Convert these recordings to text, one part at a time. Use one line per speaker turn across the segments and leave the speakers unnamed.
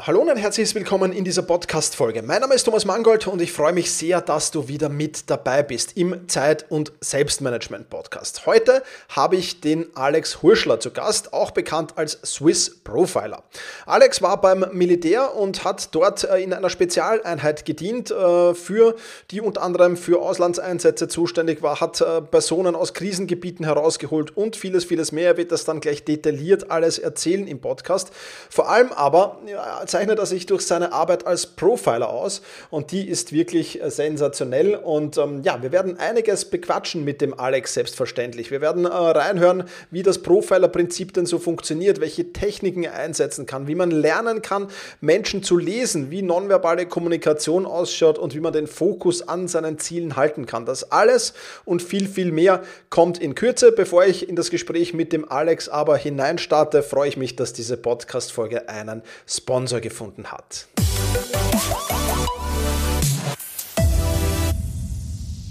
Hallo und ein herzliches Willkommen in dieser Podcast-Folge. Mein Name ist Thomas Mangold und ich freue mich sehr, dass du wieder mit dabei bist im Zeit- und Selbstmanagement-Podcast. Heute habe ich den Alex Hurschler zu Gast, auch bekannt als Swiss Profiler. Alex war beim Militär und hat dort äh, in einer Spezialeinheit gedient, äh, für die unter anderem für Auslandseinsätze zuständig war, hat äh, Personen aus Krisengebieten herausgeholt und vieles, vieles mehr. Er wird das dann gleich detailliert alles erzählen im Podcast. Vor allem aber zeichnet er sich durch seine Arbeit als Profiler aus und die ist wirklich äh, sensationell. Und ähm, ja, wir werden einiges bequatschen mit dem Alex selbstverständlich. Wir werden äh, reinhören, wie das Profiler-Prinzip denn so funktioniert, welche Techniken er einsetzen kann, wie man lernen kann, Menschen zu lesen, wie nonverbale Kommunikation ausschaut und wie man den Fokus an seinen Zielen halten kann. Das alles und viel, viel mehr kommt in Kürze. Bevor ich in das Gespräch mit dem Alex aber hineinstarte, freue ich mich, dass diese Podcast-Folge einen Sponsor Sponsor gefunden hat.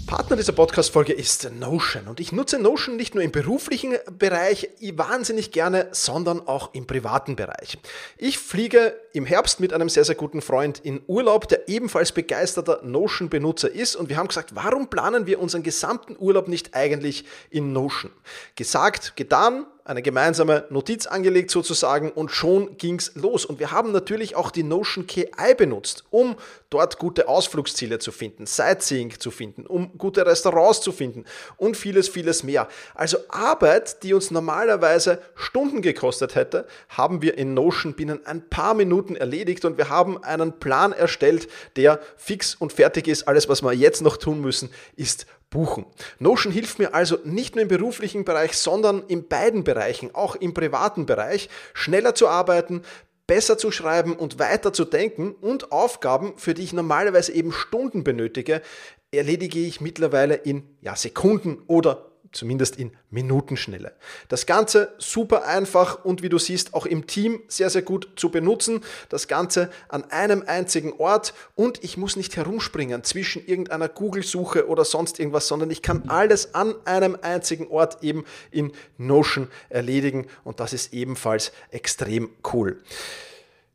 Partner dieser Podcast-Folge ist Notion und ich nutze Notion nicht nur im beruflichen Bereich wahnsinnig gerne, sondern auch im privaten Bereich. Ich fliege im Herbst mit einem sehr, sehr guten Freund in Urlaub, der ebenfalls begeisterter Notion-Benutzer ist und wir haben gesagt, warum planen wir unseren gesamten Urlaub nicht eigentlich in Notion? Gesagt, getan, eine gemeinsame Notiz angelegt sozusagen und schon ging's los. Und wir haben natürlich auch die Notion KI benutzt, um dort gute Ausflugsziele zu finden, Sightseeing zu finden, um gute Restaurants zu finden und vieles, vieles mehr. Also Arbeit, die uns normalerweise Stunden gekostet hätte, haben wir in Notion binnen ein paar Minuten erledigt und wir haben einen Plan erstellt, der fix und fertig ist. Alles, was wir jetzt noch tun müssen, ist buchen. Notion hilft mir also nicht nur im beruflichen Bereich, sondern in beiden Bereichen, auch im privaten Bereich, schneller zu arbeiten, besser zu schreiben und weiter zu denken und Aufgaben, für die ich normalerweise eben Stunden benötige, erledige ich mittlerweile in ja, Sekunden oder zumindest in Minutenschnelle. Das Ganze super einfach und wie du siehst auch im Team sehr, sehr gut zu benutzen. Das Ganze an einem einzigen Ort und ich muss nicht herumspringen zwischen irgendeiner Google-Suche oder sonst irgendwas, sondern ich kann alles an einem einzigen Ort eben in Notion erledigen und das ist ebenfalls extrem cool.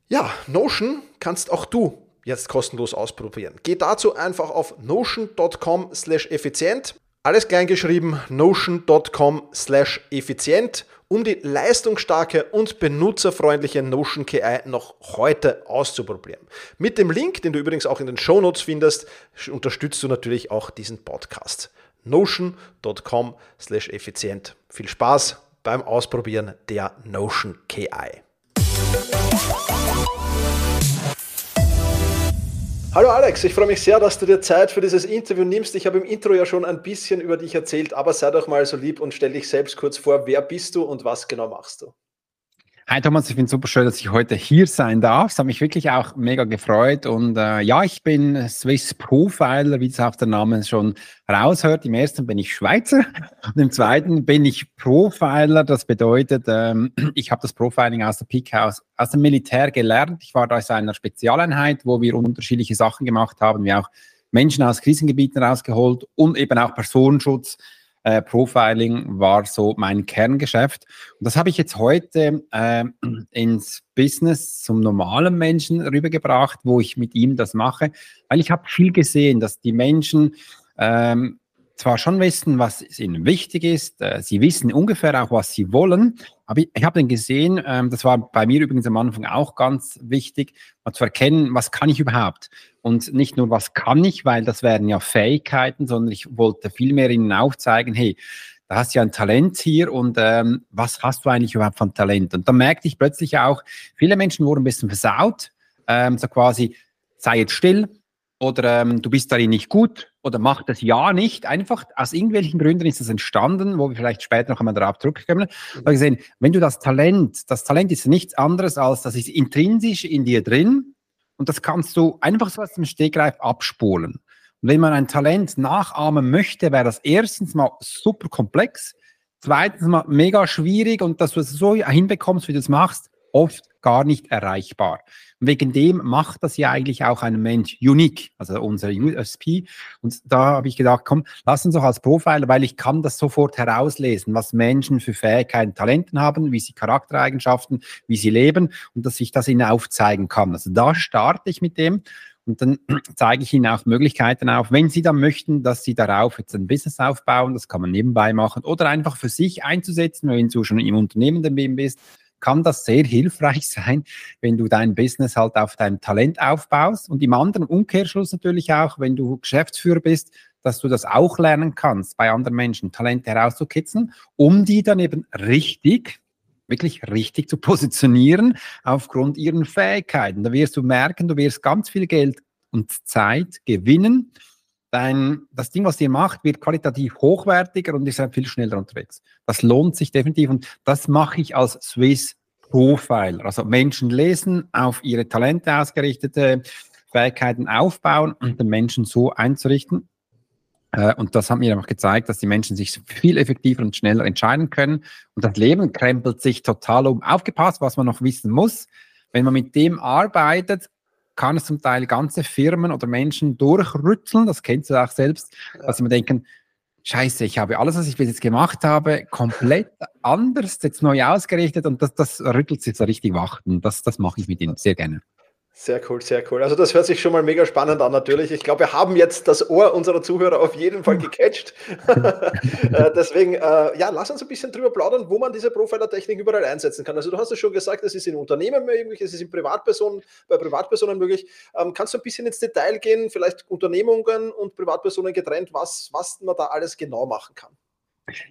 Ja, Notion kannst auch du jetzt kostenlos ausprobieren. Geh dazu einfach auf notion.com slash effizient alles kleingeschrieben, notion.com slash effizient, um die leistungsstarke und benutzerfreundliche Notion KI noch heute auszuprobieren. Mit dem Link, den du übrigens auch in den Shownotes findest, unterstützt du natürlich auch diesen Podcast. notion.com slash effizient. Viel Spaß beim Ausprobieren der Notion KI. Hallo Alex, ich freue mich sehr, dass du dir Zeit für dieses Interview nimmst. Ich habe im Intro ja schon ein bisschen über dich erzählt, aber sei doch mal so lieb und stell dich selbst kurz vor. Wer bist du und was genau machst du?
Hi Thomas, ich finde super schön, dass ich heute hier sein darf. Es hat mich wirklich auch mega gefreut. Und äh, ja, ich bin Swiss Profiler, wie es auch der Name schon raushört. Im ersten bin ich Schweizer und im zweiten bin ich Profiler. Das bedeutet, ähm, ich habe das Profiling aus der Peak aus, aus dem Militär gelernt. Ich war da in einer Spezialeinheit, wo wir unterschiedliche Sachen gemacht haben, wie auch Menschen aus Krisengebieten rausgeholt und eben auch Personenschutz äh, Profiling war so mein Kerngeschäft. Und das habe ich jetzt heute äh, ins Business zum normalen Menschen rübergebracht, wo ich mit ihm das mache, weil ich habe viel gesehen, dass die Menschen ähm, zwar schon wissen, was ihnen wichtig ist, äh, sie wissen ungefähr auch, was sie wollen, aber ich, ich habe dann gesehen, ähm, das war bei mir übrigens am Anfang auch ganz wichtig, mal zu erkennen, was kann ich überhaupt? Und nicht nur, was kann ich, weil das wären ja Fähigkeiten, sondern ich wollte vielmehr ihnen aufzeigen, hey, da hast du ja ein Talent hier und ähm, was hast du eigentlich überhaupt von Talent? Und dann merkte ich plötzlich auch, viele Menschen wurden ein bisschen versaut, ähm, so quasi, sei jetzt still, oder ähm, du bist darin nicht gut oder mach das ja nicht. Einfach aus irgendwelchen Gründen ist das entstanden, wo wir vielleicht später noch einmal darauf zurückkommen. Mhm. gesehen, wenn du das Talent, das Talent ist nichts anderes als, das ist intrinsisch in dir drin und das kannst du einfach so aus dem Stegreif abspulen. Und wenn man ein Talent nachahmen möchte, wäre das erstens mal super komplex, zweitens mal mega schwierig und dass du es so hinbekommst, wie du es machst, oft gar nicht erreichbar. Und wegen dem macht das ja eigentlich auch einen Mensch unique, also unser USP. Und da habe ich gedacht, komm, lass uns doch als Profiler, weil ich kann das sofort herauslesen, was Menschen für Fähigkeiten, Talenten haben, wie sie Charaktereigenschaften, wie sie leben und dass ich das ihnen aufzeigen kann. Also da starte ich mit dem. Und dann zeige ich Ihnen auch Möglichkeiten auf, wenn Sie dann möchten, dass Sie darauf jetzt ein Business aufbauen, das kann man nebenbei machen oder einfach für sich einzusetzen, wenn du schon im Unternehmen dabei bist, kann das sehr hilfreich sein, wenn du dein Business halt auf dein Talent aufbaust und im anderen Umkehrschluss natürlich auch, wenn du Geschäftsführer bist, dass du das auch lernen kannst, bei anderen Menschen Talente herauszukitzeln, um die dann eben richtig wirklich richtig zu positionieren aufgrund ihren Fähigkeiten. Da wirst du merken, du wirst ganz viel Geld und Zeit gewinnen. Dein, das Ding, was ihr macht, wird qualitativ hochwertiger und ihr seid viel schneller unterwegs. Das lohnt sich definitiv und das mache ich als Swiss Profiler. Also Menschen lesen, auf ihre Talente ausgerichtete Fähigkeiten aufbauen und den Menschen so einzurichten, äh, und das hat mir einfach gezeigt, dass die Menschen sich viel effektiver und schneller entscheiden können. Und das Leben krempelt sich total um. Aufgepasst, was man noch wissen muss. Wenn man mit dem arbeitet, kann es zum Teil ganze Firmen oder Menschen durchrütteln. Das kennst du auch selbst, dass sie mir denken, Scheiße, ich habe alles, was ich bis jetzt gemacht habe, komplett anders, jetzt neu ausgerichtet und das, das rüttelt sich so richtig wach. Und das, das mache ich mit ihnen sehr gerne.
Sehr cool, sehr cool. Also das hört sich schon mal mega spannend an natürlich. Ich glaube, wir haben jetzt das Ohr unserer Zuhörer auf jeden Fall gecatcht. Äh, deswegen, äh, ja, lass uns ein bisschen drüber plaudern, wo man diese Profiler-Technik überall einsetzen kann. Also du hast es schon gesagt, es ist in Unternehmen möglich, es ist in Privatpersonen, bei Privatpersonen möglich. Ähm, kannst du ein bisschen ins Detail gehen, vielleicht Unternehmungen und Privatpersonen getrennt, was, was man da alles genau machen kann?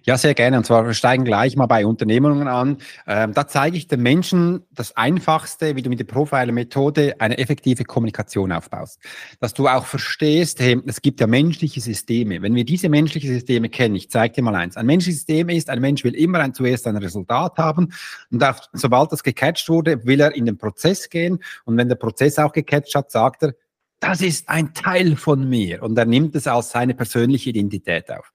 Ja, sehr gerne. Und zwar wir steigen gleich mal bei Unternehmungen an. Ähm, da zeige ich den Menschen das Einfachste, wie du mit der Profiler-Methode eine effektive Kommunikation aufbaust. Dass du auch verstehst, hey, es gibt ja menschliche Systeme. Wenn wir diese menschlichen Systeme kennen, ich zeige dir mal eins. Ein menschliches System ist, ein Mensch will immer ein, zuerst ein Resultat haben und auch, sobald das gecatcht wurde, will er in den Prozess gehen. Und wenn der Prozess auch gecatcht hat, sagt er, das ist ein Teil von mir. Und er nimmt es als seine persönliche Identität auf.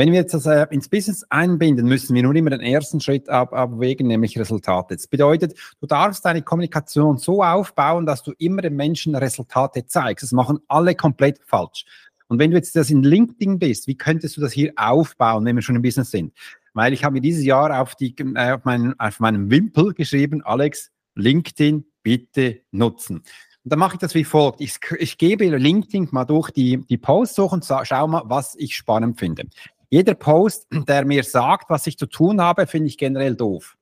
Wenn wir jetzt das äh, ins Business einbinden, müssen wir nur immer den ersten Schritt ab, abwägen, nämlich Resultate. Das bedeutet, du darfst deine Kommunikation so aufbauen, dass du immer den Menschen Resultate zeigst. Das machen alle komplett falsch. Und wenn du jetzt das in LinkedIn bist, wie könntest du das hier aufbauen, wenn wir schon im Business sind? Weil ich habe mir dieses Jahr auf, die, äh, auf, meinen, auf meinen Wimpel geschrieben, Alex, LinkedIn bitte nutzen. Und dann mache ich das wie folgt. Ich, ich gebe LinkedIn mal durch die, die Posts durch und schau mal, was ich spannend finde. Jeder Post, der mir sagt, was ich zu tun habe, finde ich generell doof.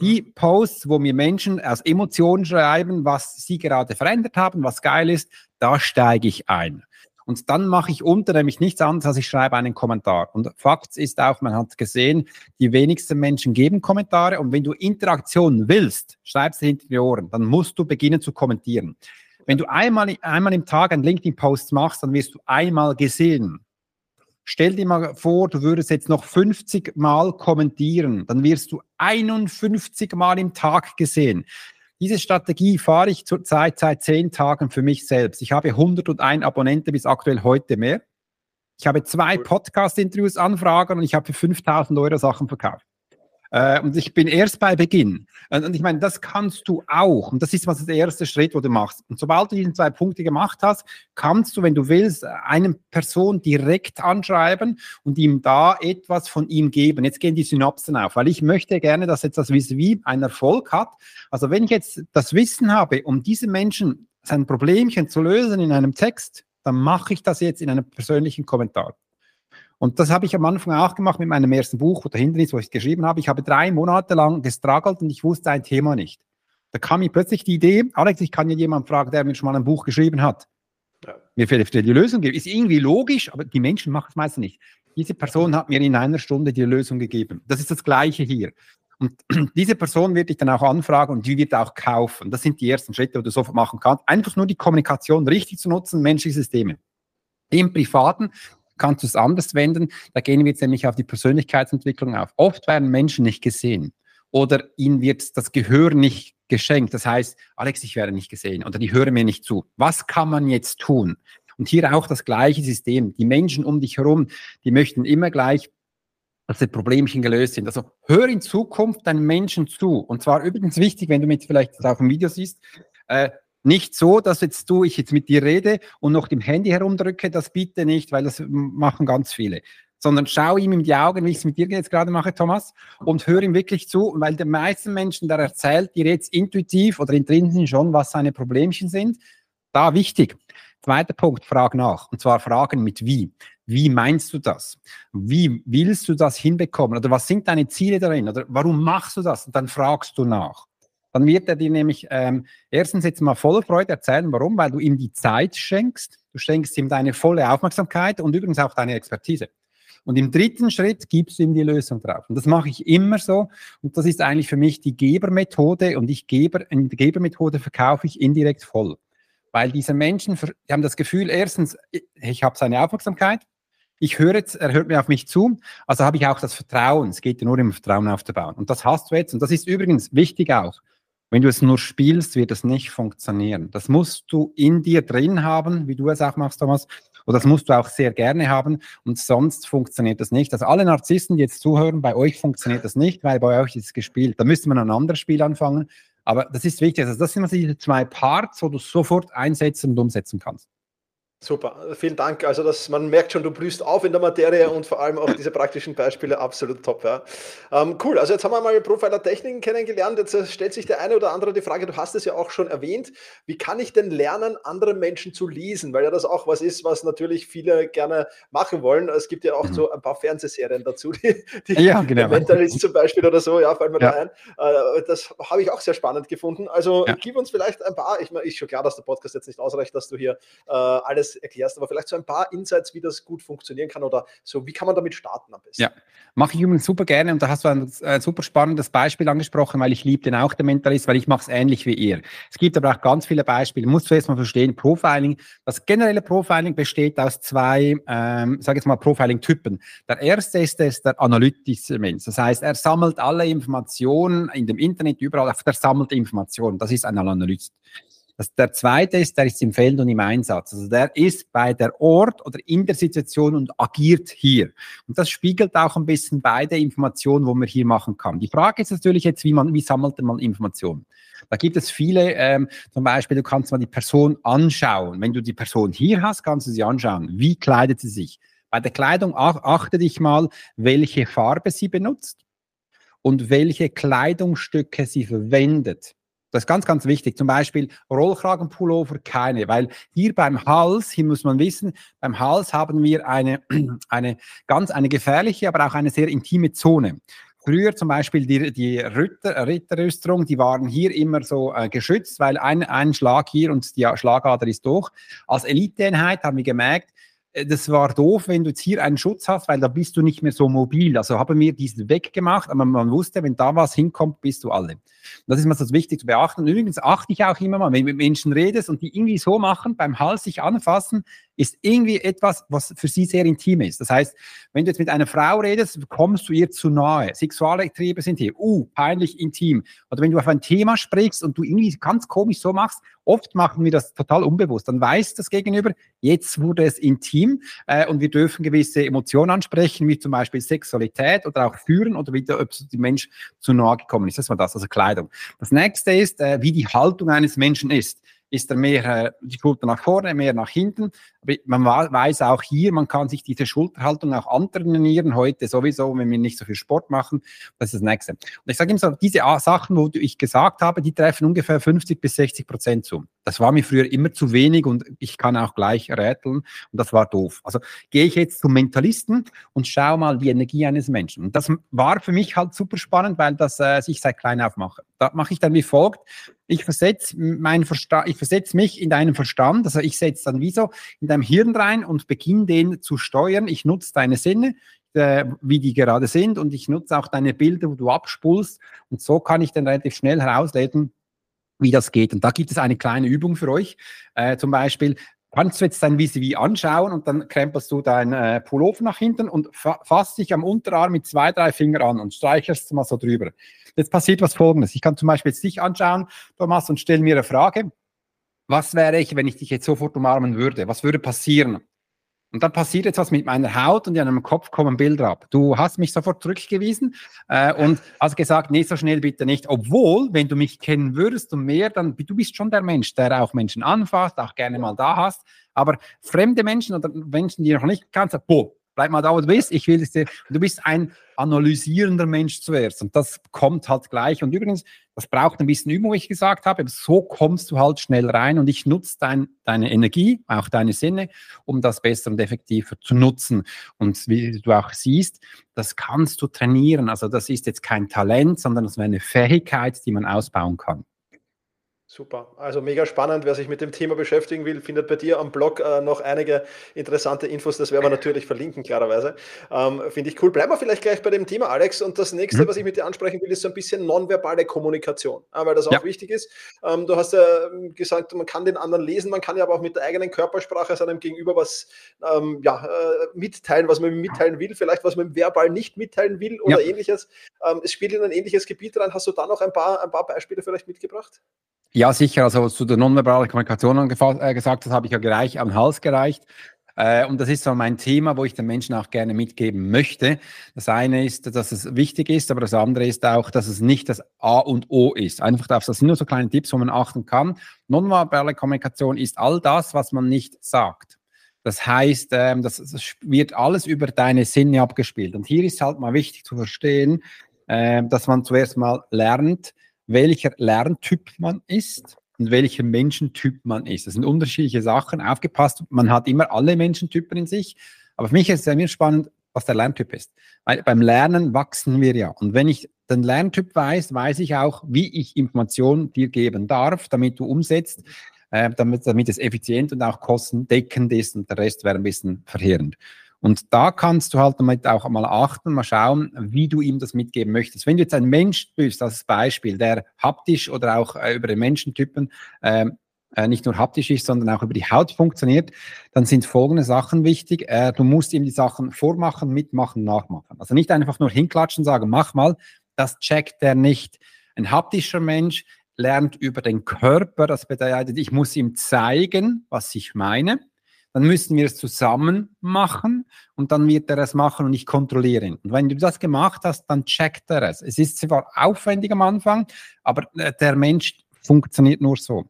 Die Posts, wo mir Menschen aus Emotionen schreiben, was sie gerade verändert haben, was geil ist, da steige ich ein. Und dann mache ich unter nämlich nichts anderes, als ich schreibe einen Kommentar. Und Fakt ist auch, man hat gesehen, die wenigsten Menschen geben Kommentare. Und wenn du Interaktion willst, schreibst du hinter die Ohren, dann musst du beginnen zu kommentieren. Wenn du einmal, einmal im Tag einen LinkedIn-Post machst, dann wirst du einmal gesehen. Stell dir mal vor, du würdest jetzt noch 50 Mal kommentieren, dann wirst du 51 Mal im Tag gesehen. Diese Strategie fahre ich zurzeit seit zehn Tagen für mich selbst. Ich habe 101 Abonnenten bis aktuell heute mehr. Ich habe zwei Podcast-Interviews anfragen und ich habe für 5000 Euro Sachen verkauft. Äh, und ich bin erst bei Beginn. Und, und ich meine, das kannst du auch. Und das ist was der erste Schritt, wo du machst. Und sobald du diese zwei Punkte gemacht hast, kannst du, wenn du willst, eine Person direkt anschreiben und ihm da etwas von ihm geben. Jetzt gehen die Synapsen auf, weil ich möchte gerne, dass jetzt das Vis-a-vis einen Erfolg hat. Also wenn ich jetzt das Wissen habe, um diesen Menschen sein Problemchen zu lösen in einem Text, dann mache ich das jetzt in einem persönlichen Kommentar. Und das habe ich am Anfang auch gemacht mit meinem ersten Buch, wo dahinter ist, wo ich es geschrieben habe. Ich habe drei Monate lang gestruggelt und ich wusste ein Thema nicht. Da kam mir plötzlich die Idee, Alex, ich kann ja jemanden fragen, der mir schon mal ein Buch geschrieben hat. Ja. Mir fehlt die Lösung. Ist irgendwie logisch, aber die Menschen machen es meistens nicht. Diese Person hat mir in einer Stunde die Lösung gegeben. Das ist das Gleiche hier. Und diese Person wird dich dann auch anfragen und die wird auch kaufen. Das sind die ersten Schritte, die du sofort machen kannst. Einfach nur die Kommunikation richtig zu nutzen, menschliche Systeme. Im Privaten kannst du es anders wenden. Da gehen wir jetzt nämlich auf die Persönlichkeitsentwicklung auf. Oft werden Menschen nicht gesehen oder ihnen wird das Gehör nicht geschenkt. Das heißt, Alex, ich werde nicht gesehen oder die hören mir nicht zu. Was kann man jetzt tun? Und hier auch das gleiche System. Die Menschen um dich herum, die möchten immer gleich dass die Problemchen gelöst sind. Also hör in Zukunft deinen Menschen zu. Und zwar übrigens wichtig, wenn du mit vielleicht auf dem Video siehst, äh, nicht so, dass jetzt du, ich jetzt mit dir rede und noch dem Handy herumdrücke, das bitte nicht, weil das machen ganz viele. Sondern schau ihm in die Augen, wie ich es mit dir jetzt gerade mache, Thomas, und hör ihm wirklich zu, weil der meisten Menschen, der erzählt dir jetzt intuitiv oder intrinsisch schon, was seine Problemchen sind. Da wichtig. Zweiter Punkt, frag nach. Und zwar fragen mit wie. Wie meinst du das? Wie willst du das hinbekommen? Oder was sind deine Ziele darin? Oder warum machst du das? Und dann fragst du nach. Dann wird er dir nämlich ähm, erstens jetzt mal voller Freude erzählen, warum, weil du ihm die Zeit schenkst, du schenkst ihm deine volle Aufmerksamkeit und übrigens auch deine Expertise. Und im dritten Schritt gibst du ihm die Lösung drauf. Und das mache ich immer so. Und das ist eigentlich für mich die Gebermethode. Und ich Geber, in der Gebermethode verkaufe ich indirekt voll. Weil diese Menschen die haben das Gefühl, erstens, ich habe seine Aufmerksamkeit, ich höre jetzt, er hört mir auf mich zu, also habe ich auch das Vertrauen. Es geht ja nur im Vertrauen aufzubauen. Und das hast du jetzt. Und das ist übrigens wichtig auch. Wenn du es nur spielst, wird es nicht funktionieren. Das musst du in dir drin haben, wie du es auch machst, Thomas. Und das musst du auch sehr gerne haben. Und sonst funktioniert das nicht. Also alle Narzissten, die jetzt zuhören, bei euch funktioniert das nicht, weil bei euch ist es gespielt. Da müsste man ein anderes Spiel anfangen. Aber das ist wichtig. Also das sind also diese zwei Parts, wo du sofort einsetzen und umsetzen kannst.
Super, vielen Dank. Also das, man merkt schon, du blühst auf in der Materie und vor allem auch diese praktischen Beispiele absolut top. Ja. Ähm, cool, also jetzt haben wir mal Profiler-Techniken kennengelernt. Jetzt äh, stellt sich der eine oder andere die Frage, du hast es ja auch schon erwähnt, wie kann ich denn lernen, andere Menschen zu lesen? Weil ja das auch was ist, was natürlich viele gerne machen wollen. Es gibt ja auch mhm. so ein paar Fernsehserien dazu, die, die
ja, genau.
Mentalist zum Beispiel oder so, ja, fallen mir ja. da ein. Äh, das habe ich auch sehr spannend gefunden. Also ja. gib uns vielleicht ein paar, ich meine, ist schon klar, dass der Podcast jetzt nicht ausreicht, dass du hier äh, alles erklärst, aber vielleicht so ein paar Insights, wie das gut funktionieren kann oder so, wie kann man damit starten am besten?
Ja, mache ich übrigens super gerne und da hast du ein, ein super spannendes Beispiel angesprochen, weil ich liebe den auch, der Mentalist, weil ich mache es ähnlich wie ihr. Es gibt aber auch ganz viele Beispiele. Du musst zuerst mal verstehen, Profiling, das generelle Profiling besteht aus zwei, ähm, sage jetzt mal, Profiling-Typen. Der erste ist es der analytische Mensch. Das heißt, er sammelt alle Informationen in dem Internet überall, er sammelt Informationen. Das ist ein Analyst. Das, der zweite ist, der ist im Feld und im Einsatz. Also der ist bei der Ort oder in der Situation und agiert hier. Und das spiegelt auch ein bisschen beide Informationen, wo man hier machen kann. Die Frage ist natürlich jetzt, wie man, wie sammelt man Informationen? Da gibt es viele, ähm, zum Beispiel, du kannst mal die Person anschauen. Wenn du die Person hier hast, kannst du sie anschauen. Wie kleidet sie sich? Bei der Kleidung achte dich mal, welche Farbe sie benutzt und welche Kleidungsstücke sie verwendet. Das ist ganz, ganz wichtig. Zum Beispiel Rollkragenpullover keine, weil hier beim Hals, hier muss man wissen, beim Hals haben wir eine, eine ganz, eine gefährliche, aber auch eine sehr intime Zone. Früher zum Beispiel die, die Ritter, Ritterrüstung, die waren hier immer so äh, geschützt, weil ein, ein Schlag hier und die Schlagader ist durch. Als Eliteeinheit haben wir gemerkt, das war doof, wenn du jetzt hier einen Schutz hast, weil da bist du nicht mehr so mobil. Also haben wir diesen weggemacht, aber man wusste, wenn da was hinkommt, bist du alle. Das ist mir so wichtig zu beachten. Und übrigens achte ich auch immer mal, wenn du mit Menschen redest und die irgendwie so machen, beim Hals sich anfassen, ist irgendwie etwas, was für sie sehr intim ist. Das heißt, wenn du jetzt mit einer Frau redest, kommst du ihr zu nahe. Sexuale Triebe sind hier, uh, peinlich intim. Oder wenn du auf ein Thema sprichst und du irgendwie ganz komisch so machst, oft machen wir das total unbewusst. Dann weiß das Gegenüber, jetzt wurde es intim äh, und wir dürfen gewisse Emotionen ansprechen, wie zum Beispiel Sexualität oder auch Führen oder wie der, ob der Mensch zu nahe gekommen ist. Das war das, also Kleidung. Das nächste ist, äh, wie die Haltung eines Menschen ist ist er mehr äh, die Schulter nach vorne, mehr nach hinten. Aber man weiß auch hier, man kann sich diese Schulterhaltung auch antrainieren, heute sowieso, wenn wir nicht so viel Sport machen. Das ist das Nächste. Und ich sage immer so, diese Sachen, wo ich gesagt habe, die treffen ungefähr 50 bis 60 Prozent zu. Das war mir früher immer zu wenig und ich kann auch gleich räteln und das war doof. Also gehe ich jetzt zum Mentalisten und schaue mal die Energie eines Menschen. Und das war für mich halt super spannend, weil das äh, ich seit klein auf mache. Da mache ich dann wie folgt ich versetze mein Verstand, ich versetze mich in deinen Verstand, also ich setze dann wie so in deinem Hirn rein und beginne den zu steuern. Ich nutze deine Sinne, äh, wie die gerade sind und ich nutze auch deine Bilder, wo du abspulst und so kann ich dann relativ schnell herauslesen, wie das geht. Und da gibt es eine kleine Übung für euch. Äh, zum Beispiel, kannst du jetzt dein VCV anschauen und dann krempelst du dein äh, Pullover nach hinten und fa fasst dich am Unterarm mit zwei, drei Fingern an und streichelst mal so drüber. Jetzt passiert was Folgendes. Ich kann zum Beispiel jetzt dich anschauen, Thomas, und stelle mir eine Frage. Was wäre ich, wenn ich dich jetzt sofort umarmen würde? Was würde passieren? Und dann passiert jetzt was mit meiner Haut und in meinem Kopf kommen Bilder ab. Du hast mich sofort zurückgewiesen äh, und hast gesagt, nee, so schnell bitte nicht. Obwohl, wenn du mich kennen würdest und mehr, dann du bist schon der Mensch, der auch Menschen anfasst, auch gerne mal da hast. Aber fremde Menschen oder Menschen, die noch nicht kannst, boah, bleib mal da, wo du bist, ich will es dir. Du bist ein analysierender Mensch zuerst und das kommt halt gleich. Und übrigens, das braucht ein bisschen Übung, wie ich gesagt habe. So kommst du halt schnell rein und ich nutze dein, deine Energie, auch deine Sinne, um das besser und effektiver zu nutzen. Und wie du auch siehst, das kannst du trainieren. Also das ist jetzt kein Talent, sondern das ist eine Fähigkeit, die man ausbauen kann.
Super, also mega spannend. Wer sich mit dem Thema beschäftigen will, findet bei dir am Blog äh, noch einige interessante Infos. Das werden wir natürlich verlinken, klarerweise. Ähm, Finde ich cool. Bleiben wir vielleicht gleich bei dem Thema, Alex. Und das nächste, mhm. was ich mit dir ansprechen will, ist so ein bisschen nonverbale Kommunikation, ja, weil das auch ja. wichtig ist. Ähm, du hast ja ähm, gesagt, man kann den anderen lesen, man kann ja aber auch mit der eigenen Körpersprache seinem Gegenüber was ähm, ja, äh, mitteilen, was man ihm mitteilen will, vielleicht was man verbal nicht mitteilen will oder ja. ähnliches. Ähm, es spielt in ein ähnliches Gebiet rein. Hast du da noch ein paar, ein paar Beispiele vielleicht mitgebracht?
Ja, sicher. Also zu der nonverbalen Kommunikation äh, gesagt, das habe ich ja gleich am Hals gereicht. Äh, und das ist so mein Thema, wo ich den Menschen auch gerne mitgeben möchte. Das eine ist, dass es wichtig ist, aber das andere ist auch, dass es nicht das A und O ist. Einfach das sind nur so kleine Tipps, wo man achten kann. Nonverbale Kommunikation ist all das, was man nicht sagt. Das heißt, ähm, das, das wird alles über deine Sinne abgespielt. Und hier ist halt mal wichtig zu verstehen, äh, dass man zuerst mal lernt, welcher Lerntyp man ist und welcher Menschentyp man ist. Das sind unterschiedliche Sachen. Aufgepasst, man hat immer alle Menschentypen in sich. Aber für mich ist es sehr spannend, was der Lerntyp ist. Weil beim Lernen wachsen wir ja. Und wenn ich den Lerntyp weiß, weiß ich auch, wie ich Informationen dir geben darf, damit du umsetzt, äh, damit, damit es effizient und auch kostendeckend ist und der Rest wäre ein bisschen verheerend. Und da kannst du halt damit auch mal achten, mal schauen, wie du ihm das mitgeben möchtest. Wenn du jetzt ein Mensch bist, als Beispiel, der haptisch oder auch äh, über den Menschentypen äh, äh, nicht nur haptisch ist, sondern auch über die Haut funktioniert, dann sind folgende Sachen wichtig. Äh, du musst ihm die Sachen vormachen, mitmachen, nachmachen. Also nicht einfach nur hinklatschen, sagen, mach mal, das checkt er nicht. Ein haptischer Mensch lernt über den Körper, das bedeutet, ich muss ihm zeigen, was ich meine dann müssen wir es zusammen machen und dann wird er es machen und ich kontrolliere ihn. Und wenn du das gemacht hast, dann checkt er es. Es ist zwar aufwendig am Anfang, aber äh, der Mensch funktioniert nur so.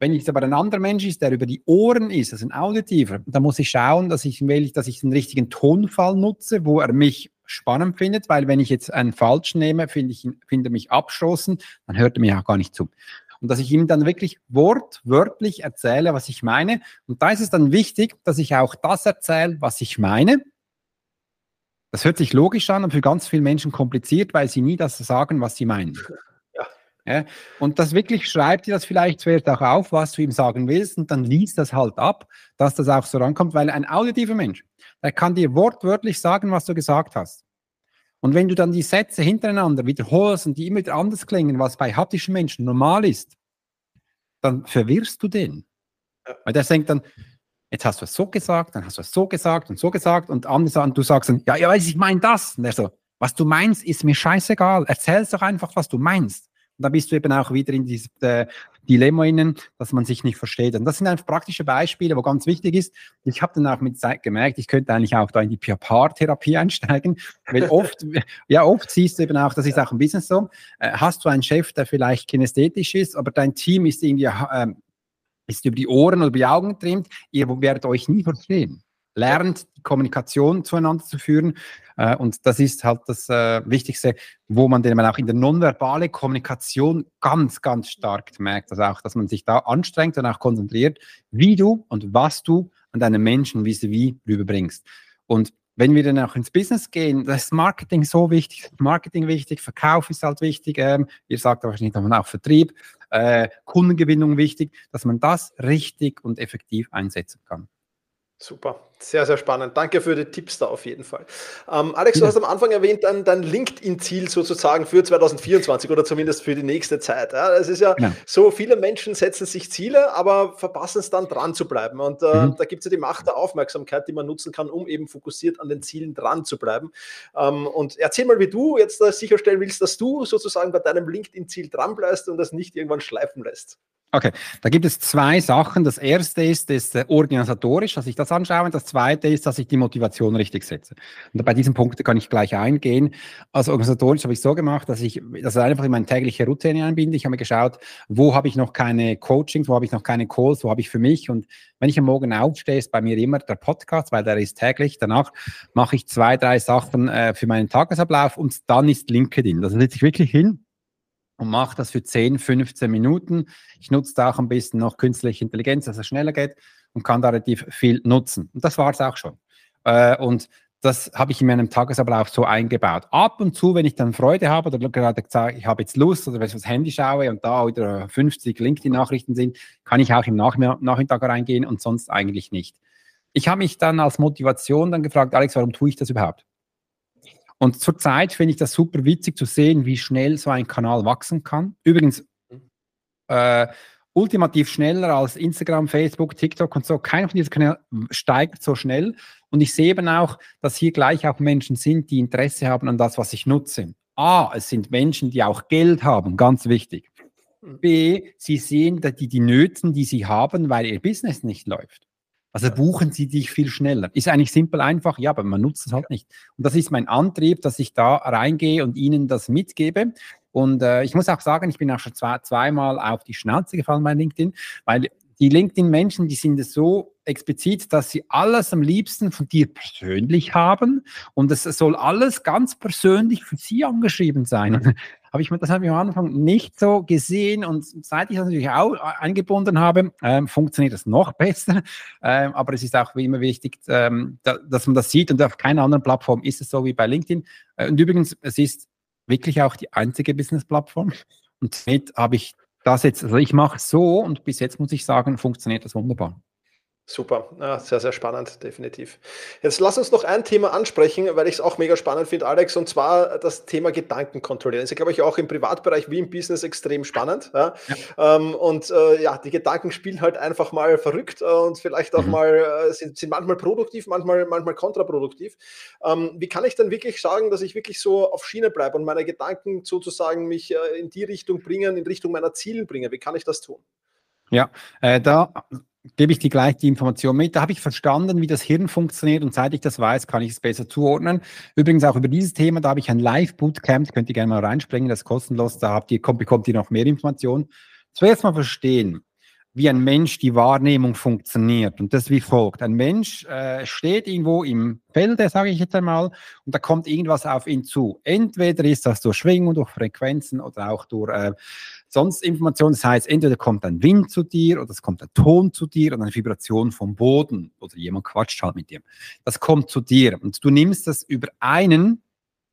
Wenn jetzt aber ein anderer Mensch ist, der über die Ohren ist, also ein Auditiver, dann muss ich schauen, dass ich, dass ich den richtigen Tonfall nutze, wo er mich spannend findet, weil wenn ich jetzt einen falschen nehme, finde ich finde mich abstoßen, dann hört er mir auch gar nicht zu und dass ich ihm dann wirklich wortwörtlich erzähle, was ich meine. Und da ist es dann wichtig, dass ich auch das erzähle, was ich meine. Das hört sich logisch an und für ganz viele Menschen kompliziert, weil sie nie das sagen, was sie meinen. Ja. Und das wirklich schreibt dir das vielleicht zuerst auch auf, was du ihm sagen willst, und dann liest das halt ab, dass das auch so rankommt, weil ein auditiver Mensch, der kann dir wortwörtlich sagen, was du gesagt hast. Und wenn du dann die Sätze hintereinander wiederholst und die immer wieder anders klingen, was bei haptischen Menschen normal ist, dann verwirrst du den. Weil der denkt dann, jetzt hast du es so gesagt, dann hast du es so gesagt und so gesagt und andere sagen, du sagst dann, ja, ja, ich meine das. Und er so, was du meinst, ist mir scheißegal. Erzähl doch einfach, was du meinst. Da bist du eben auch wieder in diesem äh, Dilemma innen, dass man sich nicht versteht. Und das sind einfach praktische Beispiele, wo ganz wichtig ist. Ich habe dann auch mit Zeit gemerkt, ich könnte eigentlich auch da in die Paartherapie einsteigen, weil oft, ja, oft siehst du eben auch, das ist auch ein Business so, äh, hast du einen Chef, der vielleicht kinästhetisch ist, aber dein Team ist irgendwie, äh, ist über die Ohren oder über die Augen getrimmt, ihr werdet euch nie verstehen lernt, die Kommunikation zueinander zu führen. Äh, und das ist halt das äh, Wichtigste, wo man dann auch in der nonverbale Kommunikation ganz, ganz stark merkt, also auch, dass man sich da anstrengt und auch konzentriert, wie du und was du an deinen Menschen vis-à-vis rüberbringst. Und wenn wir dann auch ins Business gehen, das ist Marketing so wichtig, Marketing wichtig, Verkauf ist halt wichtig, ähm, ihr sagt wahrscheinlich auch Vertrieb, äh, Kundengewinnung wichtig, dass man das richtig und effektiv einsetzen kann.
Super, sehr, sehr spannend. Danke für die Tipps da auf jeden Fall. Ähm, Alex, du hast am Anfang erwähnt, dein, dein LinkedIn-Ziel sozusagen für 2024 oder zumindest für die nächste Zeit. Ja, es ist ja, ja, so, viele Menschen setzen sich Ziele, aber verpassen es dann dran zu bleiben. Und äh, mhm. da gibt es ja die Macht der Aufmerksamkeit, die man nutzen kann, um eben fokussiert an den Zielen dran zu bleiben. Ähm, und erzähl mal, wie du jetzt äh, sicherstellen willst, dass du sozusagen bei deinem LinkedIn-Ziel dran bleibst und das nicht irgendwann schleifen lässt.
Okay, da gibt es zwei Sachen. Das erste ist, ist äh, organisatorisch, dass ich das anschaue. Das Zweite ist, dass ich die Motivation richtig setze. Und bei diesen Punkten kann ich gleich eingehen. Also organisatorisch habe ich so gemacht, dass ich das einfach in meine tägliche Routine einbinde. Ich habe mir geschaut, wo habe ich noch keine Coachings, wo habe ich noch keine Calls, wo habe ich für mich. Und wenn ich am Morgen aufstehe, ist bei mir immer der Podcast, weil der ist täglich. Danach mache ich zwei, drei Sachen äh, für meinen Tagesablauf und dann ist LinkedIn. Das setze ich wirklich hin und mache das für 10, 15 Minuten. Ich nutze da auch ein bisschen noch künstliche Intelligenz, dass es schneller geht und kann da relativ viel nutzen. Und das war es auch schon. Äh, und das habe ich in meinem Tagesablauf so eingebaut. Ab und zu, wenn ich dann Freude habe oder gerade gesagt, ich habe jetzt Lust oder wenn ich aufs Handy schaue und da wieder 50 LinkedIn-Nachrichten sind, kann ich auch im Nachmittag reingehen und sonst eigentlich nicht. Ich habe mich dann als Motivation dann gefragt, Alex, warum tue ich das überhaupt? Und zurzeit finde ich das super witzig zu sehen, wie schnell so ein Kanal wachsen kann. Übrigens, äh, ultimativ schneller als Instagram, Facebook, TikTok und so. Keiner von diesen Kanälen steigt so schnell. Und ich sehe eben auch, dass hier gleich auch Menschen sind, die Interesse haben an das, was ich nutze. A, es sind Menschen, die auch Geld haben, ganz wichtig. B, sie sehen die, die Nöten, die sie haben, weil ihr Business nicht läuft. Also buchen sie dich viel schneller. Ist eigentlich simpel einfach, ja, aber man nutzt es halt nicht. Und das ist mein Antrieb, dass ich da reingehe und ihnen das mitgebe. Und äh, ich muss auch sagen, ich bin auch schon zwei, zweimal auf die Schnauze gefallen bei LinkedIn, weil die LinkedIn-Menschen, die sind so explizit, dass sie alles am liebsten von dir persönlich haben und es soll alles ganz persönlich für sie angeschrieben sein. habe ich das habe ich am Anfang nicht so gesehen und seit ich das natürlich auch eingebunden habe, ähm, funktioniert das noch besser. Ähm, aber es ist auch wie immer wichtig, ähm, da, dass man das sieht und auf keiner anderen Plattform ist es so wie bei LinkedIn. Äh, und übrigens, es ist wirklich auch die einzige Business-Plattform. Und damit habe ich das jetzt, also ich mache so und bis jetzt muss ich sagen, funktioniert das wunderbar.
Super, ja, sehr, sehr spannend, definitiv. Jetzt lass uns noch ein Thema ansprechen, weil ich es auch mega spannend finde, Alex, und zwar das Thema Gedanken kontrollieren. Das ist, glaube ich, auch im Privatbereich wie im Business extrem spannend. Ja? ja. Ähm, und äh, ja, die Gedanken spielen halt einfach mal verrückt äh, und vielleicht auch mhm. mal, äh, sind, sind manchmal produktiv, manchmal, manchmal kontraproduktiv. Ähm, wie kann ich dann wirklich sagen, dass ich wirklich so auf Schiene bleibe und meine Gedanken sozusagen mich äh, in die Richtung bringen, in Richtung meiner Ziele bringen? Wie kann ich das tun?
Ja, äh, da gebe ich dir gleich die Information mit. Da habe ich verstanden, wie das Hirn funktioniert und seit ich das weiß, kann ich es besser zuordnen. Übrigens auch über dieses Thema, da habe ich ein Live-Bootcamp, könnt ihr gerne mal reinspringen, das ist kostenlos, da habt ihr, bekommt ihr noch mehr Informationen. Zuerst mal verstehen, wie ein Mensch die Wahrnehmung funktioniert. Und das wie folgt. Ein Mensch äh, steht irgendwo im Felde, sage ich jetzt einmal, und da kommt irgendwas auf ihn zu. Entweder ist das durch Schwingung, durch Frequenzen oder auch durch äh, sonst Informationen. Das heißt, entweder kommt ein Wind zu dir oder es kommt ein Ton zu dir oder eine Vibration vom Boden oder jemand quatscht halt mit dir. Das kommt zu dir und du nimmst das über einen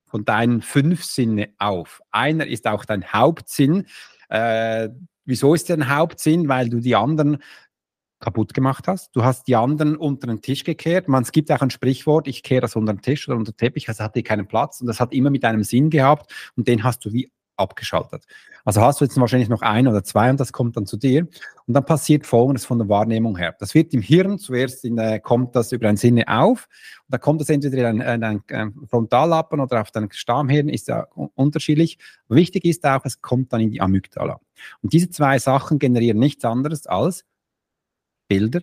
von deinen fünf Sinne auf. Einer ist auch dein Hauptsinn. Äh, wieso ist der Hauptsinn? Weil du die anderen kaputt gemacht hast. Du hast die anderen unter den Tisch gekehrt. Man, es gibt auch ein Sprichwort, ich kehre das unter den Tisch oder unter den Teppich, das hatte keinen Platz und das hat immer mit einem Sinn gehabt und den hast du wie abgeschaltet. Also hast du jetzt wahrscheinlich noch ein oder zwei und das kommt dann zu dir. Und dann passiert Folgendes von der Wahrnehmung her. Das wird im Hirn zuerst in, äh, kommt das über ein Sinne auf und da kommt es entweder in ein, ein Frontallappen oder auf dein Stammhirn, ist ja unterschiedlich. Wichtig ist auch, es kommt dann in die Amygdala. Und diese zwei Sachen generieren nichts anderes als Bilder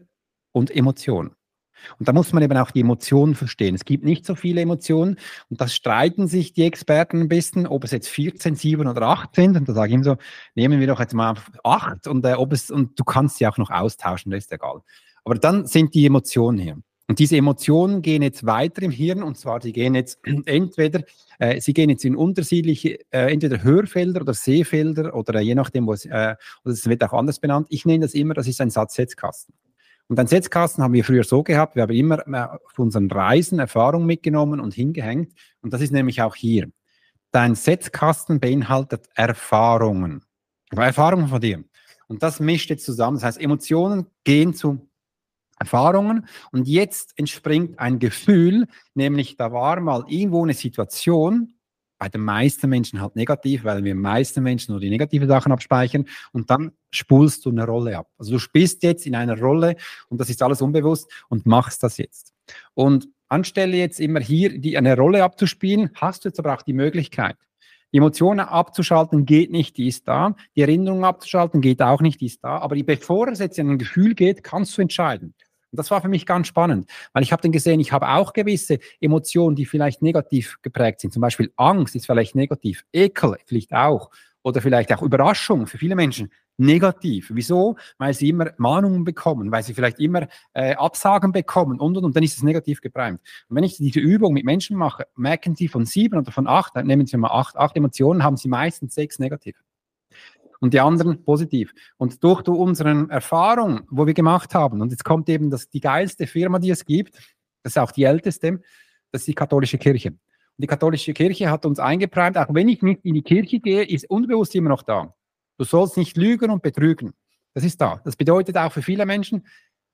und Emotionen. Und da muss man eben auch die Emotionen verstehen. Es gibt nicht so viele Emotionen und das streiten sich die Experten ein bisschen, ob es jetzt 14, 7 oder 8 sind. Und da sage ich ihm so, nehmen wir doch jetzt mal 8 und, äh, ob es, und du kannst sie auch noch austauschen, das ist egal. Aber dann sind die Emotionen hier. Und diese Emotionen gehen jetzt weiter im Hirn und zwar, sie gehen jetzt entweder, äh, sie gehen jetzt in unterschiedliche, äh, entweder Hörfelder oder Sehfelder oder äh, je nachdem, was, äh, oder es wird auch anders benannt. Ich nenne das immer, das ist ein Satzsetzkasten. Und einen Setzkasten haben wir früher so gehabt, wir haben immer auf unseren Reisen Erfahrung mitgenommen und hingehängt. Und das ist nämlich auch hier. Dein Setzkasten beinhaltet Erfahrungen. Erfahrungen von dir. Und das mischt jetzt zusammen. Das heißt, Emotionen gehen zu Erfahrungen und jetzt entspringt ein Gefühl, nämlich da war mal irgendwo eine Situation, bei den meisten Menschen halt negativ, weil wir meisten Menschen nur die negativen Sachen abspeichern und dann spulst du eine Rolle ab. Also du bist jetzt in einer Rolle und das ist alles unbewusst und machst das jetzt. Und anstelle jetzt immer hier die, eine Rolle abzuspielen, hast du jetzt aber auch die Möglichkeit. Die Emotionen abzuschalten geht nicht, die ist da. Die Erinnerung abzuschalten geht auch nicht, die ist da. Aber bevor es jetzt in ein Gefühl geht, kannst du entscheiden. Und das war für mich ganz spannend, weil ich habe dann gesehen, ich habe auch gewisse Emotionen, die vielleicht negativ geprägt sind. Zum Beispiel Angst ist vielleicht negativ, Ekel vielleicht auch oder vielleicht auch Überraschung für viele Menschen negativ. Wieso? Weil sie immer Mahnungen bekommen, weil sie vielleicht immer äh, Absagen bekommen und, und, und dann ist es negativ geprägt. Und wenn ich diese Übung mit Menschen mache, merken sie von sieben oder von acht, dann nehmen sie mal acht, acht Emotionen, haben sie meistens sechs negativ. Und die anderen positiv. Und durch unsere Erfahrung, wo wir gemacht haben, und jetzt kommt eben das, die geilste Firma, die es gibt, das ist auch die älteste, das ist die katholische Kirche. Und die katholische Kirche hat uns eingeprägt, auch wenn ich nicht in die Kirche gehe, ist unbewusst immer noch da. Du sollst nicht lügen und betrügen. Das ist da. Das bedeutet auch für viele Menschen,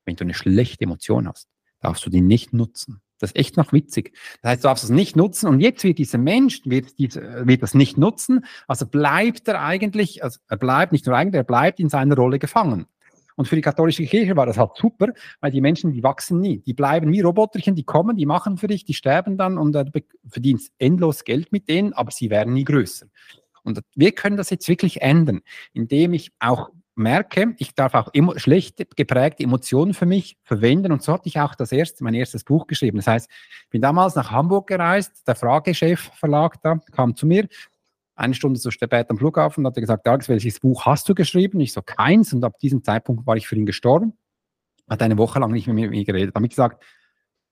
wenn du eine schlechte Emotion hast, darfst du die nicht nutzen. Das ist echt noch witzig. Das heißt, du darfst es nicht nutzen und jetzt wird dieser Mensch, wird, diese, wird das nicht nutzen, also bleibt er eigentlich, also er bleibt nicht nur eigentlich, er bleibt in seiner Rolle gefangen. Und für die katholische Kirche war das halt super, weil die Menschen, die wachsen nie. Die bleiben wie Roboterchen, die kommen, die machen für dich, die sterben dann und äh, du verdienst endlos Geld mit denen, aber sie werden nie größer. Und wir können das jetzt wirklich ändern, indem ich auch merke, ich darf auch immer schlecht geprägte Emotionen für mich verwenden. Und so hatte ich auch das erste, mein erstes Buch geschrieben. Das heißt, ich bin damals nach Hamburg gereist, der Fragechef Verlag da kam zu mir, eine Stunde zu spät am Flughafen, hat er gesagt, Alex, welches Buch hast du geschrieben? Ich so, keins. Und ab diesem Zeitpunkt war ich für ihn gestorben. Hat eine Woche lang nicht mehr mit mir geredet. Da habe ich gesagt,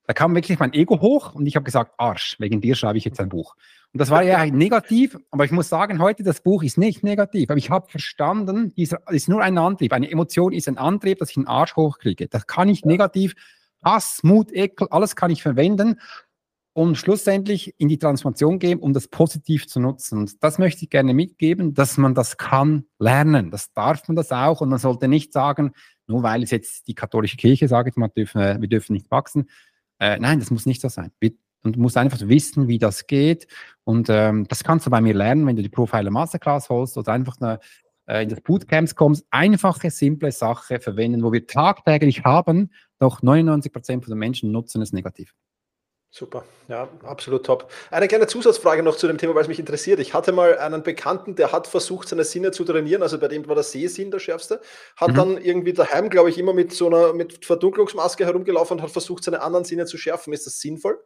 da kam wirklich mein Ego hoch und ich habe gesagt, Arsch, wegen dir schreibe ich jetzt ein Buch. Und das war ja negativ, aber ich muss sagen, heute das Buch ist nicht negativ. Aber ich habe verstanden, dieser ist nur ein Antrieb. Eine Emotion ist ein Antrieb, dass ich einen Arsch hochkriege. Das kann ich negativ, Hass, Mut, Ekel, alles kann ich verwenden und schlussendlich in die Transformation gehen, um das positiv zu nutzen. Und das möchte ich gerne mitgeben, dass man das kann lernen. Das darf man das auch. Und man sollte nicht sagen, nur weil es jetzt die katholische Kirche sagt, wir dürfen, wir dürfen nicht wachsen, äh, nein, das muss nicht so sein. Und du musst einfach wissen, wie das geht. Und ähm, das kannst du bei mir lernen, wenn du die Profiler Masterclass holst oder einfach eine, äh, in das Bootcamps kommst. Einfache, simple Sache verwenden, wo wir tagtäglich haben, doch 99 Prozent von den Menschen nutzen es negativ.
Super, ja, absolut top. Eine kleine Zusatzfrage noch zu dem Thema, weil es mich interessiert. Ich hatte mal einen Bekannten, der hat versucht, seine Sinne zu trainieren, also bei dem war der Sehsinn der schärfste, hat mhm. dann irgendwie daheim, glaube ich, immer mit so einer mit Verdunklungsmaske herumgelaufen und hat versucht, seine anderen Sinne zu schärfen. Ist das sinnvoll?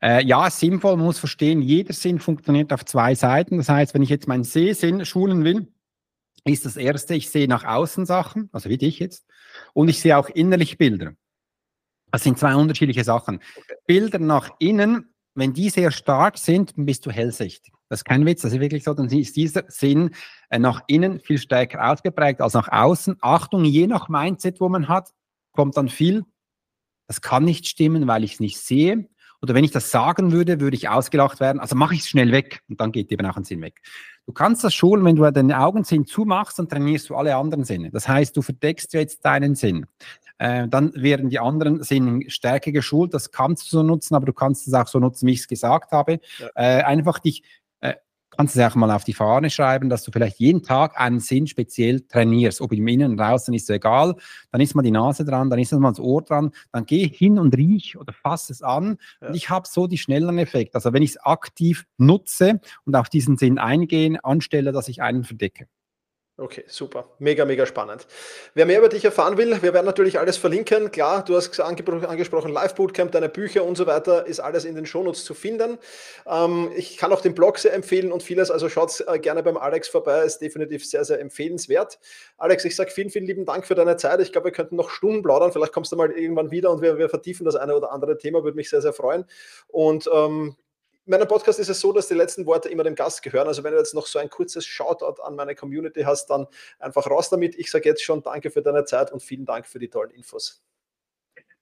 Äh, ja, sinnvoll, man muss verstehen, jeder Sinn funktioniert auf zwei Seiten. Das heißt, wenn ich jetzt meinen Sehsinn schulen will, ist das erste, ich sehe nach außen Sachen, also wie dich jetzt, und ich sehe auch innerlich Bilder. Das sind zwei unterschiedliche Sachen. Okay. Bilder nach innen, wenn die sehr stark sind, bist du hellsichtig. Das ist kein Witz, das ist wirklich so. Dann ist dieser Sinn äh, nach innen viel stärker ausgeprägt als nach außen. Achtung, je nach Mindset, wo man hat, kommt dann viel. Das kann nicht stimmen, weil ich es nicht sehe. Oder wenn ich das sagen würde, würde ich ausgelacht werden. Also mache ich es schnell weg und dann geht eben auch ein Sinn weg. Du kannst das schulen, wenn du deine Augensinn zumachst, dann trainierst du alle anderen Sinne. Das heißt, du verdeckst jetzt deinen Sinn. Äh, dann werden die anderen Sinne stärker geschult. Das kannst du so nutzen, aber du kannst es auch so nutzen, wie ich es gesagt habe. Ja. Äh, einfach dich äh, kannst du es auch mal auf die Fahne schreiben, dass du vielleicht jeden Tag einen Sinn speziell trainierst. Ob im Innen oder außen ist egal. Dann ist mal die Nase dran, dann ist mal das Ohr dran. Dann geh hin und riech oder fass es an. Ja. Und ich habe so die schnelleren Effekt. Also wenn ich es aktiv nutze und auf diesen Sinn eingehen, anstelle, dass ich einen verdecke.
Okay, super. Mega, mega spannend. Wer mehr über dich erfahren will, wir werden natürlich alles verlinken. Klar, du hast angesprochen, Live-Bootcamp, deine Bücher und so weiter, ist alles in den Shownotes zu finden. Ähm, ich kann auch den Blog sehr empfehlen und vieles, also schaut äh, gerne beim Alex vorbei, ist definitiv sehr, sehr empfehlenswert. Alex, ich sage vielen, vielen lieben Dank für deine Zeit. Ich glaube, wir könnten noch Stunden plaudern. Vielleicht kommst du mal irgendwann wieder und wir, wir vertiefen das eine oder andere Thema, würde mich sehr, sehr freuen. Und ähm, in meinem Podcast ist es so, dass die letzten Worte immer dem Gast gehören. Also wenn du jetzt noch so ein kurzes Shoutout an meine Community hast, dann einfach raus damit. Ich sage jetzt schon danke für deine Zeit und vielen Dank für die tollen Infos.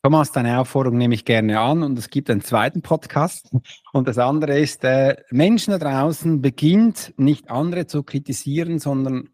Thomas, deine Aufforderung nehme ich gerne an und es gibt einen zweiten Podcast. Und das andere ist, äh, Menschen da draußen beginnt nicht andere zu kritisieren, sondern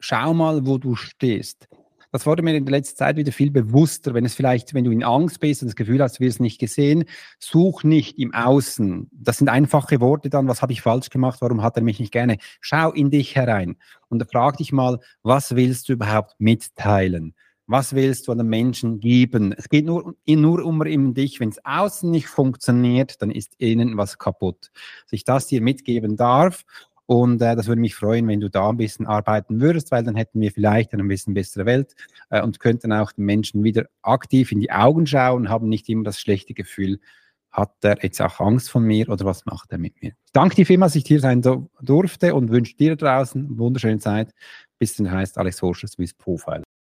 schau mal, wo du stehst. Das wurde mir in der letzten Zeit wieder viel bewusster, wenn es vielleicht, wenn du in Angst bist und das Gefühl hast, du wirst nicht gesehen, such nicht im Außen. Das sind einfache Worte dann, was habe ich falsch gemacht, warum hat er mich nicht gerne? Schau in dich herein und frag dich mal, was willst du überhaupt mitteilen? Was willst du an den Menschen geben? Es geht nur, nur um dich. Wenn es außen nicht funktioniert, dann ist innen was kaputt. Dass ich das dir mitgeben darf Und äh, das würde mich freuen, wenn du da ein bisschen arbeiten würdest, weil dann hätten wir vielleicht eine ein bisschen bessere Welt äh, und könnten auch den Menschen wieder aktiv in die Augen schauen, haben nicht immer das schlechte Gefühl, hat er jetzt auch Angst von mir oder was macht er mit mir? Danke dir vielmals, dass ich hier sein durfte und wünsche dir draußen eine wunderschöne Zeit. Bis dann heißt Alex Horscher, Swiss Profile.